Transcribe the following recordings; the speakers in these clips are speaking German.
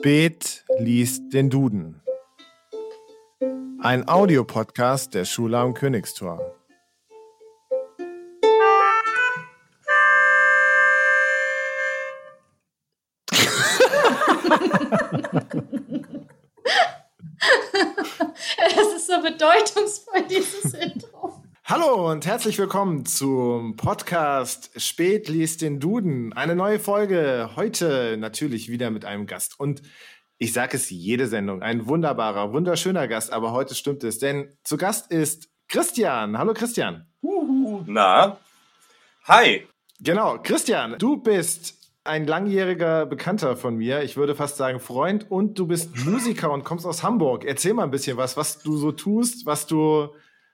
Spät liest den Duden. Ein Audiopodcast der Schule am Königstor. Und herzlich willkommen zum Podcast Spät liest den Duden. Eine neue Folge. Heute natürlich wieder mit einem Gast. Und ich sage es jede Sendung, ein wunderbarer, wunderschöner Gast, aber heute stimmt es, denn zu Gast ist Christian. Hallo Christian. Uhu, na, hi. Genau, Christian, du bist ein langjähriger Bekannter von mir, ich würde fast sagen Freund, und du bist Musiker und kommst aus Hamburg. Erzähl mal ein bisschen was, was du so tust, was du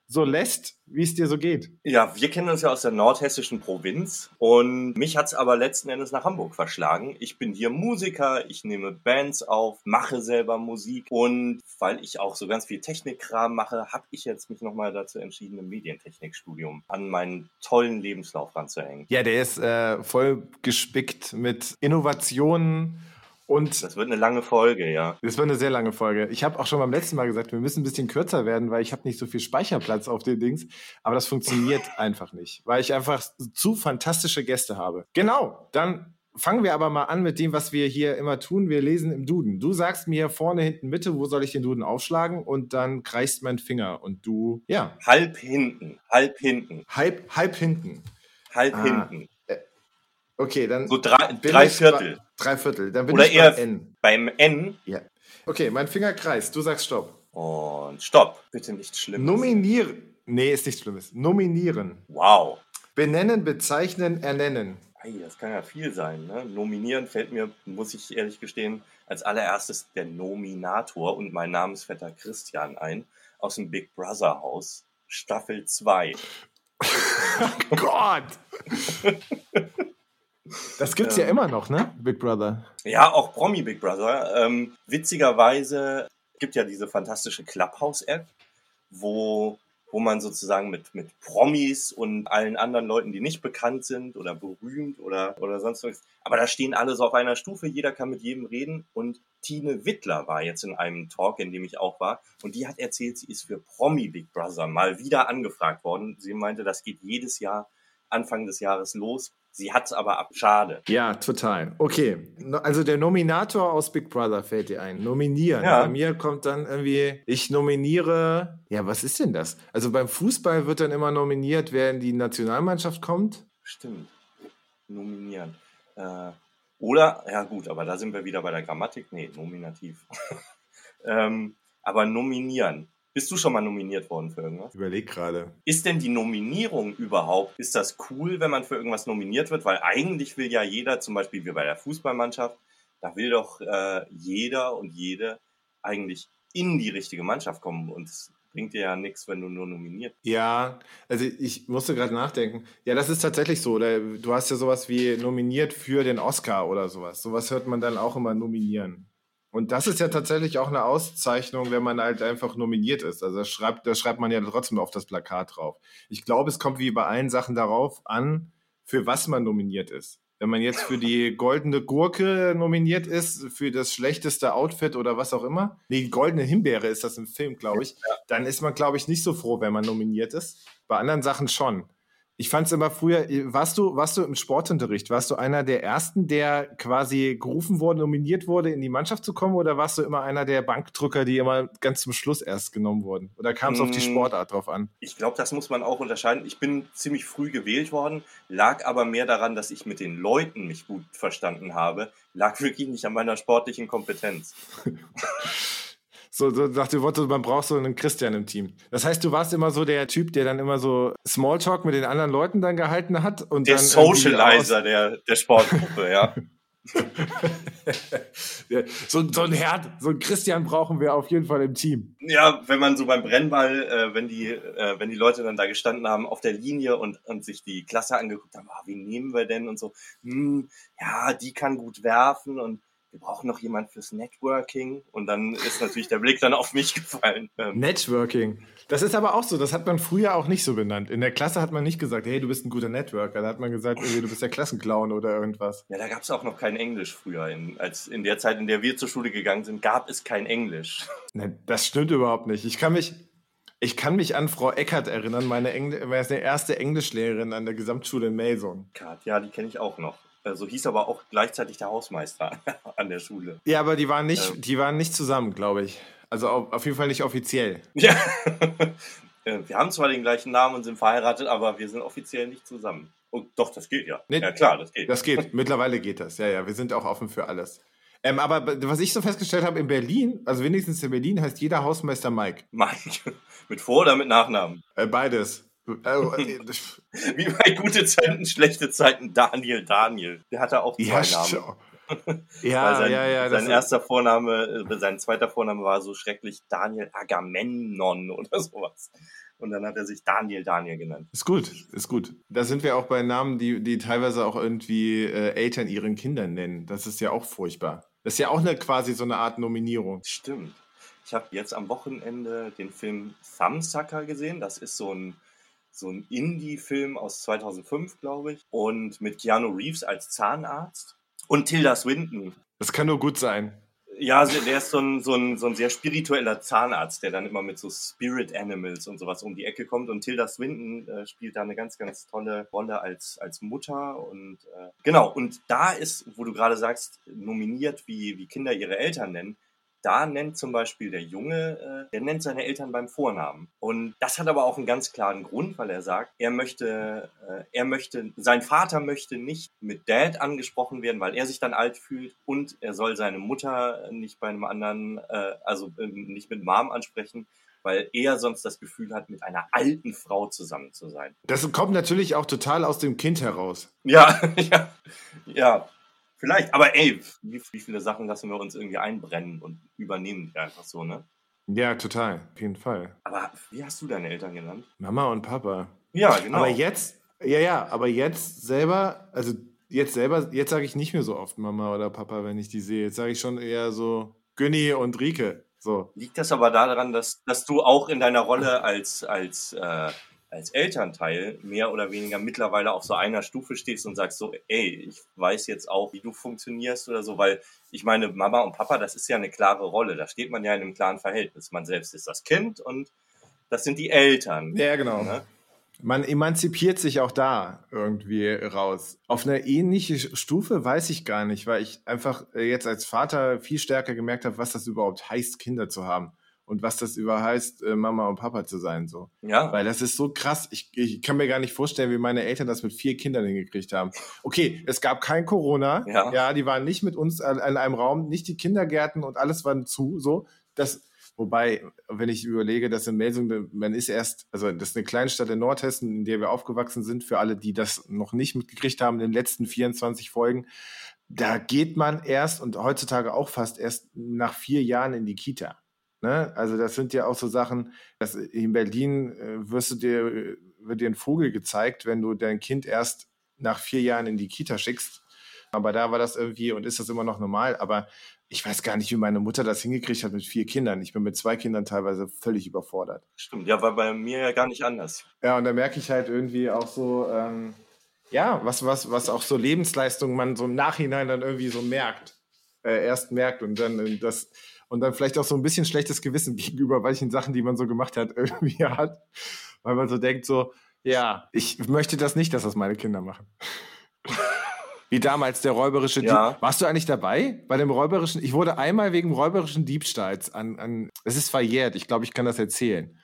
so lässt, wie es dir so geht. Ja, wir kennen uns ja aus der nordhessischen Provinz und mich hat's aber letzten Endes nach Hamburg verschlagen. Ich bin hier Musiker, ich nehme Bands auf, mache selber Musik und weil ich auch so ganz viel Technikkram mache, habe ich jetzt mich nochmal dazu entschieden, ein Medientechnikstudium an meinen tollen Lebenslauf ranzuhängen. Ja, der ist äh, voll gespickt mit Innovationen und Das wird eine lange Folge, ja. Das wird eine sehr lange Folge. Ich habe auch schon beim letzten Mal gesagt, wir müssen ein bisschen kürzer werden, weil ich habe nicht so viel Speicherplatz auf den Dings. Aber das funktioniert einfach nicht, weil ich einfach zu fantastische Gäste habe. Genau, dann fangen wir aber mal an mit dem, was wir hier immer tun. Wir lesen im Duden. Du sagst mir vorne, hinten, Mitte, wo soll ich den Duden aufschlagen? Und dann kreist mein Finger und du, ja, Halb hinten, halb hinten, halb, halb hinten. halb Ah. hinten. Okay, dann So drei, drei Viertel. bei- Drei Viertel. Dann bin Oder ich eher bei N. beim N Ja. Okay, mein Finger kreist. Du sagst Stopp. und Stopp. Bitte nicht schlimm. Nominieren. Nee, ist nichts Schlimmes. Nominieren. Wow. Benennen, bezeichnen, ernennen. Ei, das kann ja viel sein. Ne? Nominieren fällt mir, muss ich ehrlich gestehen, als allererstes der Nominator und mein Namensvetter Christian ein aus dem Big Brother Haus, Staffel 2. Gott! Das gibt's ja. immer noch, ne? Big Brother. Ja, auch Promi Big Brother. Ähm, witzigerweise gibt ja diese fantastische Clubhouse-App, wo, wo man sozusagen mit, mit Promis und allen anderen Leuten, die nicht bekannt sind oder berühmt oder, oder sonst was, aber da stehen alle so auf einer Stufe, jeder kann mit jedem reden und Tine Wittler war jetzt in einem Talk, in dem ich auch war und die hat erzählt, sie ist für Promi Big Brother mal wieder angefragt worden. Sie meinte, das geht jedes Jahr Anfang des Jahres los. Sie hat's aber ab. Schade. Ja, total. Okay. Also der Nominator aus Big Brother fällt dir ein. Nominieren. Ja. Bei mir kommt dann irgendwie, ich nominiere. Ja, was ist denn das? Also beim Fußball wird dann immer nominiert, wer in die Nationalmannschaft kommt. Stimmt. Nominieren. Äh, oder, ja gut, aber da sind wir wieder bei der Grammatik. Nee, nominativ. ähm, aber nominieren. Bist du schon mal nominiert worden für irgendwas? Überleg gerade. Ist denn die Nominierung überhaupt, ist das cool, wenn man für irgendwas nominiert wird? Weil eigentlich will ja jeder, zum Beispiel wie bei der Fußballmannschaft, da will doch äh, jeder und jede eigentlich in die richtige Mannschaft kommen. Und es bringt dir ja nichts, wenn du nur nominiert bist. Ja, also ich musste gerade nachdenken. Ja, das ist tatsächlich so. Oder Du hast ja sowas wie nominiert für den Oscar oder sowas. Sowas hört man dann auch immer nominieren. Und das ist ja tatsächlich auch eine Auszeichnung, wenn man halt einfach nominiert ist. Also das schreibt, das schreibt man ja trotzdem auf das Plakat drauf. Ich glaube, es kommt wie bei allen Sachen darauf an, für was man nominiert ist. Wenn man jetzt für die goldene Gurke nominiert ist, für das schlechteste Outfit oder was auch immer, nee, die goldene Himbeere ist das im Film, glaube ich, dann ist man, glaube ich, nicht so froh, wenn man nominiert ist. Bei anderen Sachen schon. Ich fand es immer früher, warst du, warst du im Sportunterricht, warst du einer der ersten, der quasi gerufen wurde, nominiert wurde, in die Mannschaft zu kommen, oder warst du immer einer der Bankdrücker, die immer ganz zum Schluss erst genommen wurden? Oder kam es auf die Mm. Sportart drauf an? Ich glaube, das muss man auch unterscheiden. Ich bin ziemlich früh gewählt worden, lag aber mehr daran, dass ich mit den Leuten mich gut verstanden habe, lag wirklich nicht an meiner sportlichen Kompetenz. So, so nach dem Motto, man braucht so einen Christian im Team. Das heißt, du warst immer so der Typ, der dann immer so Smalltalk mit den anderen Leuten dann gehalten hat und Der dann Socializer der, der Sportgruppe, ja. So, so ein Herd, so ein Christian brauchen wir auf jeden Fall im Team. Ja, wenn man so beim Brennball, äh, wenn die, äh, wenn die Leute dann da gestanden haben auf der Linie und, und sich die Klasse angeguckt haben, ah, wie nehmen wir denn und so, hm, ja, die kann gut werfen und wir brauchen noch jemand fürs Networking. Und dann ist natürlich der Blick dann auf mich gefallen. Ähm, Networking. Das ist aber auch so, das hat man früher auch nicht so benannt. In der Klasse hat man nicht gesagt, hey, du bist ein guter Networker. Da hat man gesagt, irgendwie, du bist der Klassenclown oder irgendwas. ja, da gab es auch noch kein Englisch früher. In, als in der Zeit, in der wir zur Schule gegangen sind, gab es kein Englisch. Ne, das stimmt überhaupt nicht. Ich kann mich, ich kann mich an Frau Eckert erinnern, meine, Engl meine erste Englischlehrerin an der Gesamtschule in Mason. Kat, ja, die kenne ich auch noch. Äh, So hieß aber auch gleichzeitig der Hausmeister an der Schule. Ja, aber die waren nicht, Ähm. die waren nicht zusammen, glaube ich. Also auf, jeden Fall nicht offiziell. Ja. Äh, wir haben zwar den gleichen Namen und sind verheiratet, aber wir sind offiziell nicht zusammen. Und doch, das geht ja. Nee, ja, klar, das geht. Das geht. Mittlerweile geht das. Ja, ja, wir sind auch offen für alles. Ähm, aber was ich so festgestellt habe in Berlin, also wenigstens in Berlin, heißt jeder Hausmeister Mike. Mike. Mit Vor- oder mit Nachnamen? Äh, beides. Äh, Wie bei gute Zeiten, schlechte Zeiten, Daniel, Daniel. Der hatte auch zwei ja, Namen. ja, sein, ja, ja. sein ist- erster Vorname, äh, sein zweiter Vorname war so schrecklich Daniel Agamemnon oder sowas. Und dann hat er sich Daniel Daniel genannt. Ist gut, ist gut. Da sind wir auch bei Namen, die, die teilweise auch irgendwie äh, Eltern ihren Kindern nennen. Das ist ja auch furchtbar. Das ist ja auch eine, quasi so eine Art Nominierung. Stimmt. Ich habe jetzt am Wochenende den Film Thumbsucker gesehen. Das ist so ein, so ein Indie-Film aus 2005, glaube ich. Und mit Keanu Reeves als Zahnarzt. Und Tilda Swinton. Das kann nur gut sein. Ja, der ist so ein, so, ein, so ein sehr spiritueller Zahnarzt, der dann immer mit so Spirit Animals und sowas um die Ecke kommt. Und Tilda Swinton äh, spielt da eine ganz, ganz tolle Rolle als, als Mutter. Und äh, genau, und da ist, wo du gerade sagst, nominiert, wie, wie Kinder ihre Eltern nennen. Da nennt zum Beispiel der Junge, äh, der nennt seine Eltern beim Vornamen. Und das hat aber auch einen ganz klaren Grund, weil er sagt, er möchte, äh, er möchte, sein Vater möchte nicht mit Dad angesprochen werden, weil er sich dann alt fühlt und er soll seine Mutter nicht bei einem anderen, äh, also nicht mit Mom ansprechen, weil er sonst das Gefühl hat, mit einer alten Frau zusammen zu sein. Das kommt natürlich auch total aus dem Kind heraus. Ja, ja, ja. Vielleicht, aber ey, wie, wie viele Sachen lassen wir uns irgendwie einbrennen und übernehmen die einfach so, ne? Ja, total. Auf jeden Fall. Aber wie hast du deine Eltern genannt? Mama und Papa. Ja, genau. Aber jetzt, ja, ja, aber jetzt selber, also jetzt selber, jetzt sage ich nicht mehr so oft Mama oder Papa, wenn ich die sehe. Jetzt sage ich schon eher so Günni und Rike. So. Liegt das aber daran, dass, dass du auch in deiner Rolle als, als, äh, als Elternteil mehr oder weniger mittlerweile auf so einer Stufe stehst und sagst so, ey, ich weiß jetzt auch, wie du funktionierst oder so, weil ich meine, Mama und Papa, das ist ja eine klare Rolle. Da steht man ja in einem klaren Verhältnis. Man selbst ist das Kind und das sind die Eltern. Ja, genau. Ne? Man emanzipiert sich auch da irgendwie raus. Auf eine ähnliche Stufe weiß ich gar nicht, weil ich einfach jetzt als Vater viel stärker gemerkt habe, was das überhaupt heißt, Kinder zu haben. Und was das über heißt, äh, Mama und Papa zu sein. So. Ja. Weil das ist so krass. Ich, ich kann mir gar nicht vorstellen, wie meine Eltern das mit vier Kindern hingekriegt haben. Okay, es gab kein Corona. Ja. die waren nicht mit uns an, an einem Raum, nicht die Kindergärten und alles war zu. So, das, wobei, wenn ich überlege, dass in Melsung, man ist erst, also das ist eine Kleinstadt in Nordhessen, in der wir aufgewachsen sind, für alle, die das noch nicht mitgekriegt haben, in den letzten 24 Folgen. Da geht man erst und heutzutage auch fast erst nach vier Jahren in die Kita. Ne? Also das sind ja auch so Sachen, dass in Berlin äh, wirst du dir, wird dir ein Vogel gezeigt, wenn du dein Kind erst nach vier Jahren in die Kita schickst. Aber da war das irgendwie und ist das immer noch normal. Aber ich weiß gar nicht, wie meine Mutter das hingekriegt hat mit vier Kindern. Ich bin mit zwei Kindern teilweise völlig überfordert. Stimmt. Ja, war bei mir ja gar nicht anders. Ja, und da merke ich halt irgendwie auch so, ähm, ja, was, was, was auch so Lebensleistungen man so im Nachhinein dann irgendwie so merkt. Äh, erst merkt und dann äh, das und dann vielleicht auch so ein bisschen schlechtes Gewissen gegenüber manchen Sachen, die man so gemacht hat, irgendwie hat. Weil man so denkt, so, ja, ich möchte das nicht, dass das meine Kinder machen. Wie damals der räuberische Ja. Dieb. Warst du eigentlich dabei bei dem räuberischen? Ich wurde einmal wegen räuberischen Diebstahls an, an es ist verjährt, ich glaube, ich kann das erzählen.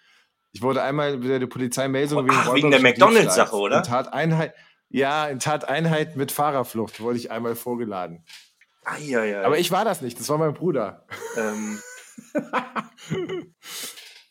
Ich wurde einmal mit der Polizei Meldung wegen Ach, wegen der McDonalds-Sache, oder? In Tateinheit, ja, in Tateinheit mit Fahrerflucht wurde ich einmal vorgeladen. Ah, ja, ja. Aber ich war das nicht, das war mein Bruder. Ähm,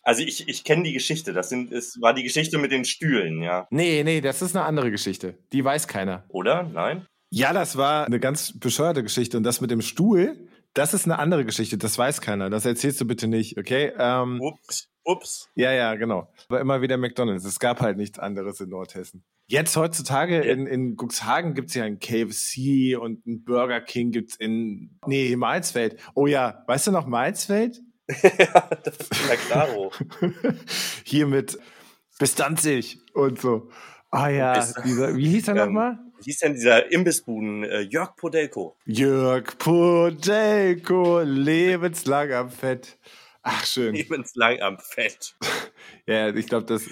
also ich, ich kenne die Geschichte. Das sind, es war die Geschichte mit den Stühlen, ja. Nee, nee, das ist eine andere Geschichte. Die weiß keiner. Oder? Nein? Ja, das war eine ganz bescheuerte Geschichte. Und das mit dem Stuhl, das ist eine andere Geschichte. Das weiß keiner. Das erzählst du bitte nicht, okay? Ähm, Ups. Ups. Ja, ja, genau. Aber immer wieder McDonalds. Es gab halt nichts anderes in Nordhessen. Jetzt heutzutage Ja. in, in Cuxhagen gibt's ja ein KFC und ein Burger King gibt's in, nee, Malzfeld. Oh ja, weißt du noch Malzfeld? ja, das ist na klaro. Hier mit bis Danzig und so. Ah ja, dieser, wie hieß er Ähm, nochmal? Wie hieß denn dieser Imbissbuden? Äh, Jörg Podelko. Jörg Podelko, lebenslang am Fett. Ach, schön. Lebenslang am Fett. Ja, ich glaube, das,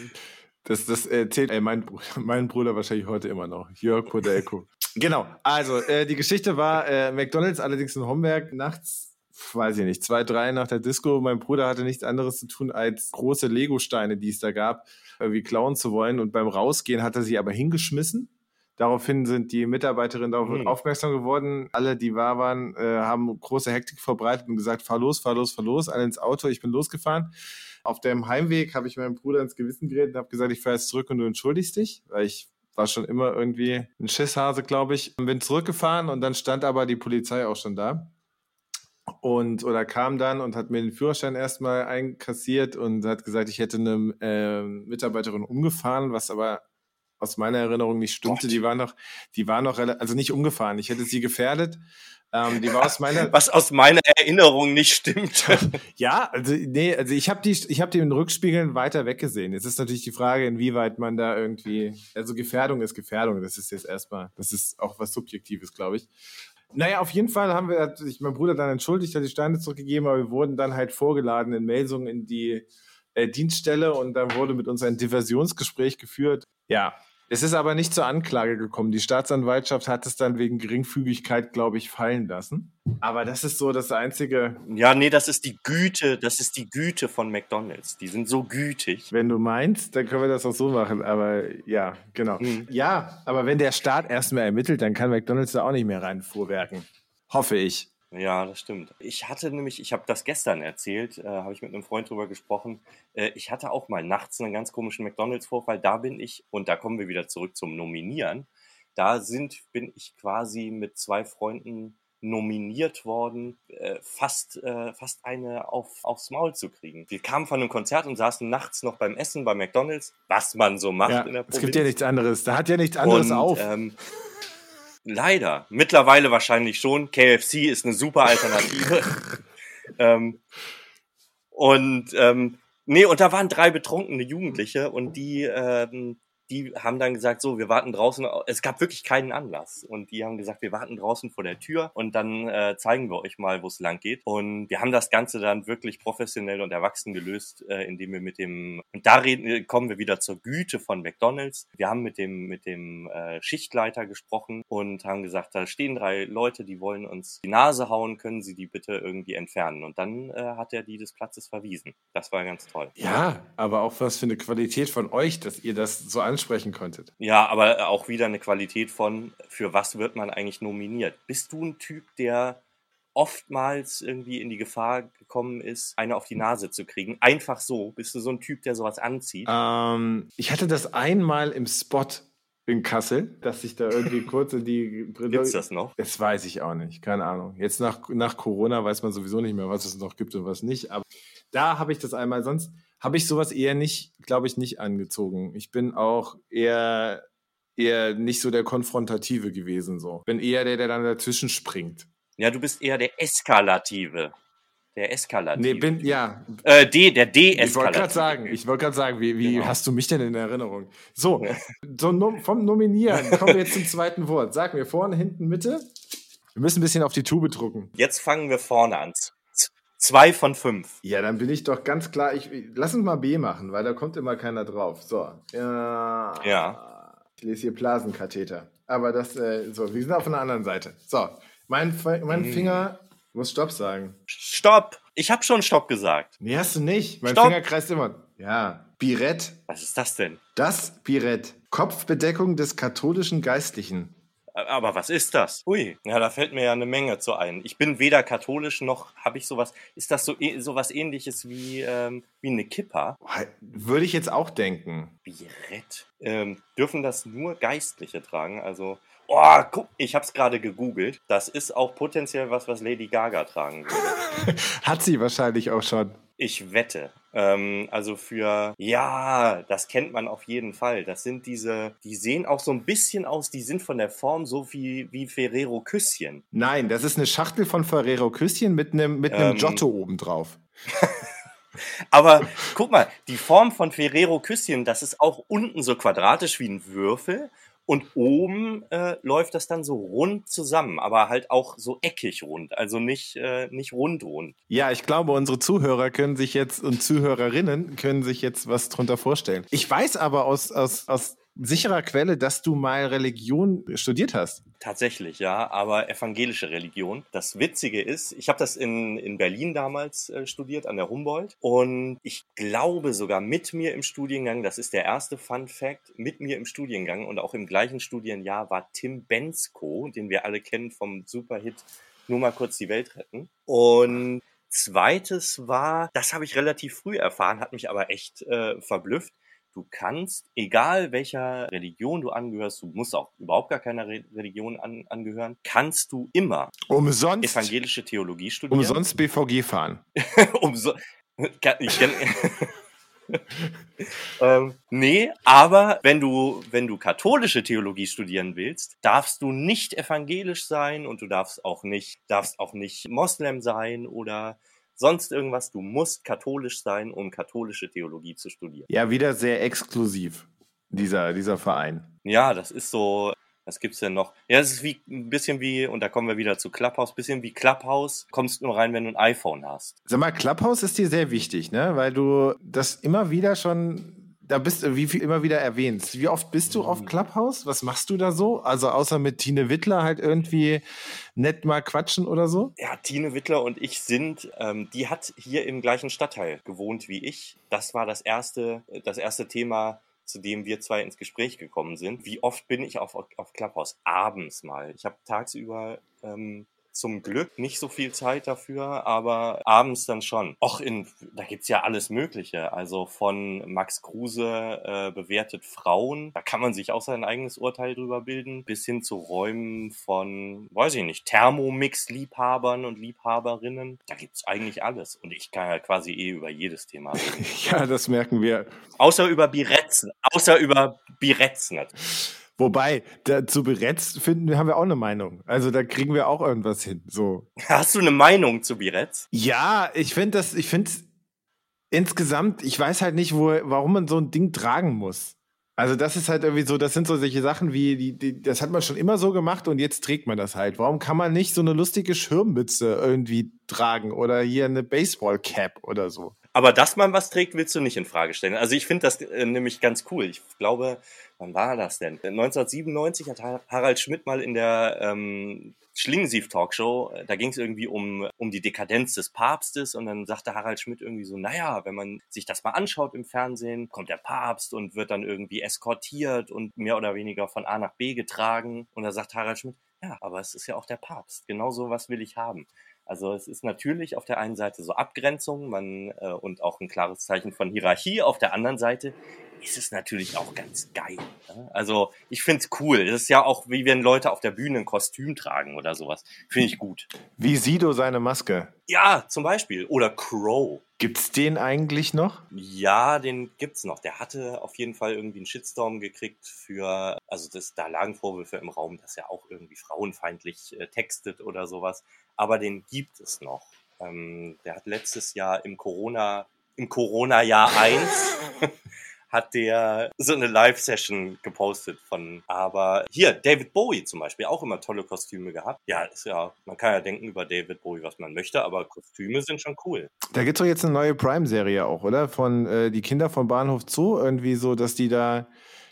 das, das erzählt ey, mein, Bruder, mein Bruder wahrscheinlich heute immer noch. Jörg Podelko. genau, also äh, die Geschichte war äh, McDonalds, allerdings in Homberg, nachts, weiß ich nicht, zwei, drei nach der Disco. Mein Bruder hatte nichts anderes zu tun, als große Lego-Steine, die es da gab, irgendwie klauen zu wollen. Und beim Rausgehen hat er sie aber hingeschmissen. Daraufhin sind die Mitarbeiterinnen darauf Hm. aufmerksam geworden. Alle, die wahr waren, äh, haben große Hektik verbreitet und gesagt, fahr los, fahr los, fahr los, alle ins Auto. Ich bin losgefahren. Auf dem Heimweg habe ich meinem Bruder ins Gewissen geredet und habe gesagt, ich fahre jetzt zurück und du entschuldigst dich, weil ich war schon immer irgendwie ein Schisshase, glaube ich. Bin zurückgefahren und dann stand aber die Polizei auch schon da. Und oder kam dann und hat mir den Führerschein erstmal einkassiert und hat gesagt, ich hätte eine äh, Mitarbeiterin umgefahren, was aber aus meiner Erinnerung nicht stimmte. Gott. Die war noch, die war noch, also nicht umgefahren. Ich hätte sie gefährdet. Ähm, die war aus meiner, Was aus meiner Erinnerung nicht stimmt. ja, also nee, also ich habe die, ich habe die in Rückspiegeln weiter weggesehen. Jetzt ist natürlich die Frage, inwieweit man da irgendwie, also Gefährdung ist Gefährdung. Das ist jetzt erstmal, das ist auch was Subjektives, glaube ich. Naja, auf jeden Fall haben wir, hat sich mein Bruder dann entschuldigt, hat die Steine zurückgegeben, aber wir wurden dann halt vorgeladen in Melsungen in die äh, Dienststelle und dann wurde mit uns ein Diversionsgespräch geführt. Ja, es ist aber nicht zur Anklage gekommen. Die Staatsanwaltschaft hat es dann wegen Geringfügigkeit, glaube ich, fallen lassen. Aber das ist so das einzige, ja, nee, das ist die Güte, das ist die Güte von McDonalds. Die sind so gütig. Wenn du meinst, dann können wir das auch so machen. Aber ja, genau. Mhm. Ja, aber wenn der Staat erstmal ermittelt, dann kann McDonalds da auch nicht mehr reinfuhrwerken. Hoffe ich. Ja, das stimmt. Ich hatte nämlich, ich habe das gestern erzählt, äh, habe ich mit einem Freund drüber gesprochen. Äh, ich hatte auch mal nachts einen ganz komischen McDonalds-Vorfall. Da bin ich, und da kommen wir wieder zurück zum Nominieren. Da sind, bin ich quasi mit zwei Freunden nominiert worden, äh, fast, äh, fast eine auf, aufs Maul zu kriegen. Wir kamen von einem Konzert und saßen nachts noch beim Essen bei McDonalds, was man so macht Ja, in der es gibt ja nichts anderes. Da hat ja nichts anderes und, auf. Ähm, leider. Mittlerweile wahrscheinlich schon. KFC ist eine super Alternative. ähm, und ähm, nee, und da waren drei betrunkene Jugendliche und die, ähm, die haben dann gesagt, so, wir warten draußen. Es gab wirklich keinen Anlass. Und die haben gesagt, wir warten draußen vor der Tür und dann äh, zeigen wir euch mal, wo es lang geht. Und wir haben das Ganze dann wirklich professionell und erwachsen gelöst, äh, indem wir mit dem, und da reden, äh, kommen wir wieder zur Güte von McDonalds. Wir haben mit dem, mit dem äh, Schichtleiter gesprochen und haben gesagt, da stehen drei Leute, die wollen uns die Nase hauen, können sie die bitte irgendwie entfernen. Und dann äh, hat er die des Platzes verwiesen. Das war ganz toll. ja, aber auch was für eine Qualität von euch, dass ihr das so ansprechen konntet. Ja, aber auch wieder eine Qualität von, für was wird man eigentlich nominiert? Bist du ein Typ, der oftmals irgendwie in die Gefahr gekommen ist, eine auf die Nase zu kriegen? Einfach so. Bist du so ein Typ, der sowas anzieht? Ähm, ich hatte das einmal im Spot in Kassel, dass ich da irgendwie kurz in die Brille. Gibt's das noch? Das weiß ich auch nicht, keine Ahnung. Jetzt nach, nach Corona weiß man sowieso nicht mehr, was es noch gibt und was nicht. Aber da habe ich das einmal. Sonst habe ich sowas eher nicht, glaube ich, nicht angezogen. Ich bin auch eher, eher nicht so der Konfrontative gewesen. So. Bin eher der, der dann dazwischen springt. Ja, du bist eher der Eskalative. Der Eskalative. Nee, bin, ja. Äh, D, der Ich wollte gerade sagen, ich wollte gerade sagen, wie, wie Genau. hast du mich denn in Erinnerung? So, so nom vom Nominieren kommen wir jetzt zum zweiten Wort. Sag mir vorne, hinten, Mitte. Wir müssen ein bisschen auf die Tube drucken. Jetzt fangen wir vorne an. Zwei von fünf. Ja, dann bin ich doch ganz klar. Ich, lass uns mal B machen, weil da kommt immer keiner drauf. So. Ja. Ja. Ich lese hier Blasenkatheter. Aber das, äh, so, wir sind auf einer anderen Seite. So, mein, mein Mhm. Finger muss Stopp sagen. Stopp! Ich habe schon Stopp gesagt. Nee, hast du nicht. Mein Stopp. Finger kreist immer. Ja. Birett. Was ist das denn? Das Birett. Kopfbedeckung des katholischen Geistlichen. Aber was ist das? Ui, ja, da fällt mir ja eine Menge zu ein. Ich bin weder katholisch noch habe ich sowas. Ist das so eh- sowas ähnliches wie, ähm, wie eine Kippa? Würde ich jetzt auch denken. Birett. Ähm, dürfen das nur Geistliche tragen? Also, oh, guck, ich habe es gerade gegoogelt. Das ist auch potenziell was, was Lady Gaga tragen würde. Hat sie wahrscheinlich auch schon. Ich wette, Ähm, also für, ja, das kennt man auf jeden Fall. Das sind diese, die sehen auch so ein bisschen aus, die sind von der Form so wie, wie Ferrero Küsschen. Nein, das ist eine Schachtel von Ferrero Küsschen mit einem, mit einem Ähm. Giotto oben drauf. Aber guck mal, die Form von Ferrero Küsschen, das ist auch unten so quadratisch wie ein Würfel und oben äh, läuft das dann so rund zusammen, aber halt auch so eckig rund, also nicht, äh, nicht rund rund. Ja, ich glaube, unsere Zuhörer können sich jetzt und Zuhörerinnen können sich jetzt was drunter vorstellen. Ich weiß aber aus, aus, aus sicherer Quelle, dass du mal Religion studiert hast. Tatsächlich, ja, aber evangelische Religion. Das Witzige ist, ich habe das in, in Berlin damals äh, studiert, an der Humboldt. Und ich glaube sogar mit mir im Studiengang, das ist der erste Fun Fact, mit mir im Studiengang und auch im gleichen Studienjahr war Tim Bensko, den wir alle kennen vom Superhit Nur mal kurz die Welt retten. Und zweites war, das habe ich relativ früh erfahren, hat mich aber echt äh, verblüfft. Du kannst, egal welcher Religion du angehörst, du musst auch überhaupt gar keiner Re Religion an, angehören, kannst du immer Umsonst, evangelische Theologie studieren. umsonst BVG fahren. Umso Kann- ich kenn, ähm, nee, aber wenn du, wenn du katholische Theologie studieren willst, darfst du nicht evangelisch sein und du darfst auch nicht, darfst auch nicht Moslem sein oder sonst irgendwas. Du musst katholisch sein, um katholische Theologie zu studieren. Ja, wieder sehr exklusiv, dieser, dieser Verein. Ja, das ist so. Was gibt's denn noch? Ja, es ist wie ein bisschen wie, und da kommen wir wieder zu Clubhouse, bisschen wie Clubhouse, kommst nur rein, wenn du ein iPhone hast. Sag mal, Clubhouse ist dir sehr wichtig, ne? Weil du das immer wieder schon, da bist du, wie viel immer wieder erwähnst. Wie oft bist du auf Clubhouse? Was machst du da so? Also außer mit Tine Wittler halt irgendwie nett mal quatschen oder so? Ja, Tine Wittler und ich sind, ähm, die hat hier im gleichen Stadtteil gewohnt wie ich. Das war das erste, das erste Thema, zu dem wir zwei ins Gespräch gekommen sind. Wie oft bin ich auf, auf Clubhouse? Abends mal. Ich habe tagsüber ähm, zum Glück nicht so viel Zeit dafür, aber abends dann schon. Och, in, da gibt's ja alles Mögliche. Also von Max Kruse äh, bewertet Frauen, da kann man sich auch sein eigenes Urteil drüber bilden, bis hin zu Räumen von, weiß ich nicht, Thermomix-Liebhabern und Liebhaberinnen. Da gibt's eigentlich alles. Und ich kann ja quasi eh über jedes Thema reden. Ja, das merken wir. Außer über Biretzen. Außer über Biretzen. Wobei, da, zu Beretz finden, haben wir auch eine Meinung. Also da kriegen wir auch irgendwas hin. So. Hast du eine Meinung zu Biretz? Ja, ich finde das, ich finde insgesamt, ich weiß halt nicht, wo, warum man so ein Ding tragen muss. Also das ist halt irgendwie so, das sind so solche Sachen wie, die, die, das hat man schon immer so gemacht und jetzt trägt man das halt. Warum kann man nicht so eine lustige Schirmmütze irgendwie tragen oder hier eine Baseball-Cap oder so? Aber dass man was trägt, willst du nicht in Frage stellen. Also ich finde das äh, nämlich ganz cool. Ich glaube, wann war das denn? 1997 hat Har- Harald Schmidt mal in der ähm, Schlingensief-Talkshow, äh, da ging es irgendwie um, um die Dekadenz des Papstes und dann sagte Harald Schmidt irgendwie so, naja, wenn man sich das mal anschaut im Fernsehen, kommt der Papst und wird dann irgendwie eskortiert und mehr oder weniger von A nach B getragen. Und da sagt Harald Schmidt, ja, aber es ist ja auch der Papst. Genau so was will ich haben. Also es ist natürlich auf der einen Seite so Abgrenzung man, äh, und auch ein klares Zeichen von Hierarchie. Auf der anderen Seite ist es natürlich auch ganz geil. Ne? Also ich find's cool. Es ist ja auch, wie wenn Leute auf der Bühne ein Kostüm tragen oder sowas. Finde ich gut. Wie Sido seine Maske. Ja, zum Beispiel. Oder Crow. Gibt's den eigentlich noch? Ja, den gibt's noch. Der hatte auf jeden Fall irgendwie einen Shitstorm gekriegt für, also das, da lagen Vorwürfe im Raum, dass er auch irgendwie frauenfeindlich äh, textet oder sowas. Aber den gibt es noch. Ähm, der hat letztes Jahr im Corona, im Corona-Jahr 1 hat der so eine Live-Session gepostet von, aber hier, David Bowie zum Beispiel, auch immer tolle Kostüme gehabt. Ja, ist ja, man kann ja denken über David Bowie, was man möchte, aber Kostüme sind schon cool. Da gibt's doch jetzt eine neue Prime-Serie auch, oder? Von äh, die Kinder von Bahnhof Zoo, irgendwie so, dass die da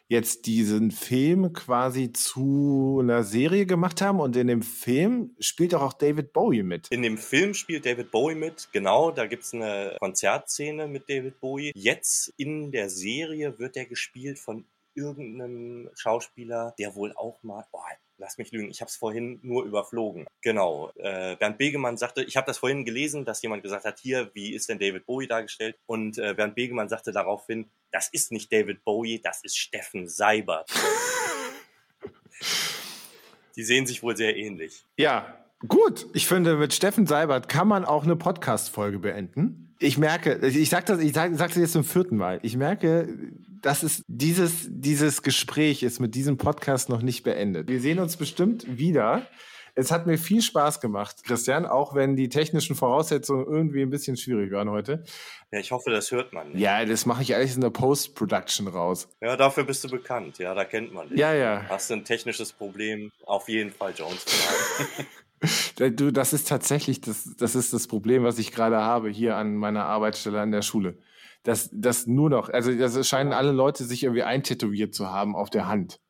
jetzt diesen Film quasi zu einer Serie gemacht haben und in dem Film spielt auch David Bowie mit. In dem Film spielt David Bowie mit, genau, da gibt's eine Konzertszene mit David Bowie. Jetzt in der Serie wird er gespielt von irgendeinem Schauspieler, der wohl auch mal, oh, lass mich lügen, ich habe es vorhin nur überflogen. Genau, äh, Bernd Begemann sagte, ich habe das vorhin gelesen, dass jemand gesagt hat, hier, wie ist denn David Bowie dargestellt? Und äh, Bernd Begemann sagte daraufhin, das ist nicht David Bowie, das ist Steffen Seibert. Die sehen sich wohl sehr ähnlich. Ja, gut. Ich finde, mit Steffen Seibert kann man auch eine Podcast-Folge beenden. Ich merke, ich sag das, ich sag, sag's jetzt zum vierten Mal. Ich merke, dass es dieses, dieses Gespräch ist mit diesem Podcast noch nicht beendet. Wir sehen uns bestimmt wieder. Es hat mir viel Spaß gemacht, Christian, auch wenn die technischen Voraussetzungen irgendwie ein bisschen schwierig waren heute. Ja, ich hoffe, das hört man nicht. Ja, das mache ich alles in der Post-Production raus. Ja, dafür bist du bekannt. Ja, da kennt man dich. Ja, ja. Hast du ein technisches Problem? Auf jeden Fall Jones. du, das ist tatsächlich das, das ist das Problem, was ich gerade habe hier an meiner Arbeitsstelle an der Schule. Dass das nur noch, also das scheinen alle Leute sich irgendwie eintätowiert zu haben auf der Hand.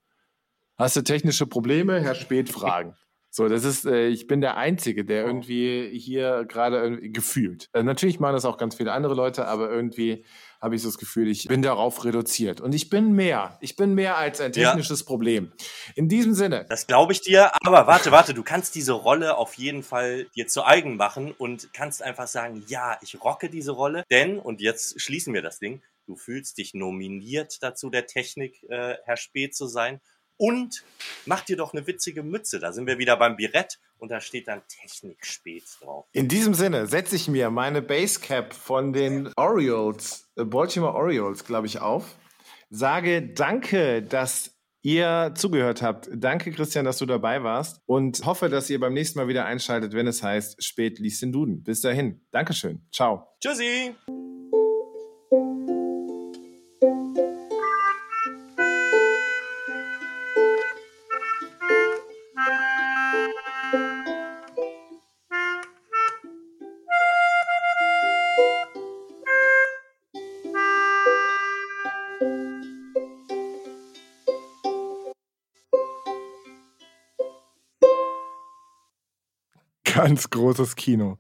Hast du technische Probleme? Herr Spät fragen. So, das ist, äh, ich bin der Einzige, der oh. irgendwie hier gerade gefühlt. Also natürlich machen das auch ganz viele andere Leute, aber irgendwie habe ich so das Gefühl, ich bin darauf reduziert. Und ich bin mehr. Ich bin mehr als ein technisches ja. Problem. In diesem Sinne. Das glaube ich dir. Aber warte, warte, du kannst diese Rolle auf jeden Fall dir zu eigen machen und kannst einfach sagen, ja, ich rocke diese Rolle. Denn, und jetzt schließen wir das Ding, du fühlst dich nominiert dazu, der Technik äh, Herr Spät zu sein und mach dir doch eine witzige Mütze. Da sind wir wieder beim Birett und da steht dann Technik spät drauf. In diesem Sinne setze ich mir meine Basecap von den Orioles, äh, Baltimore Orioles, glaube ich, auf. Sage danke, dass ihr zugehört habt. Danke, Christian, dass du dabei warst und hoffe, dass ihr beim nächsten Mal wieder einschaltet, wenn es heißt, spät liest den Duden. Bis dahin. Dankeschön. Ciao. Tschüssi. Ganz großes Kino.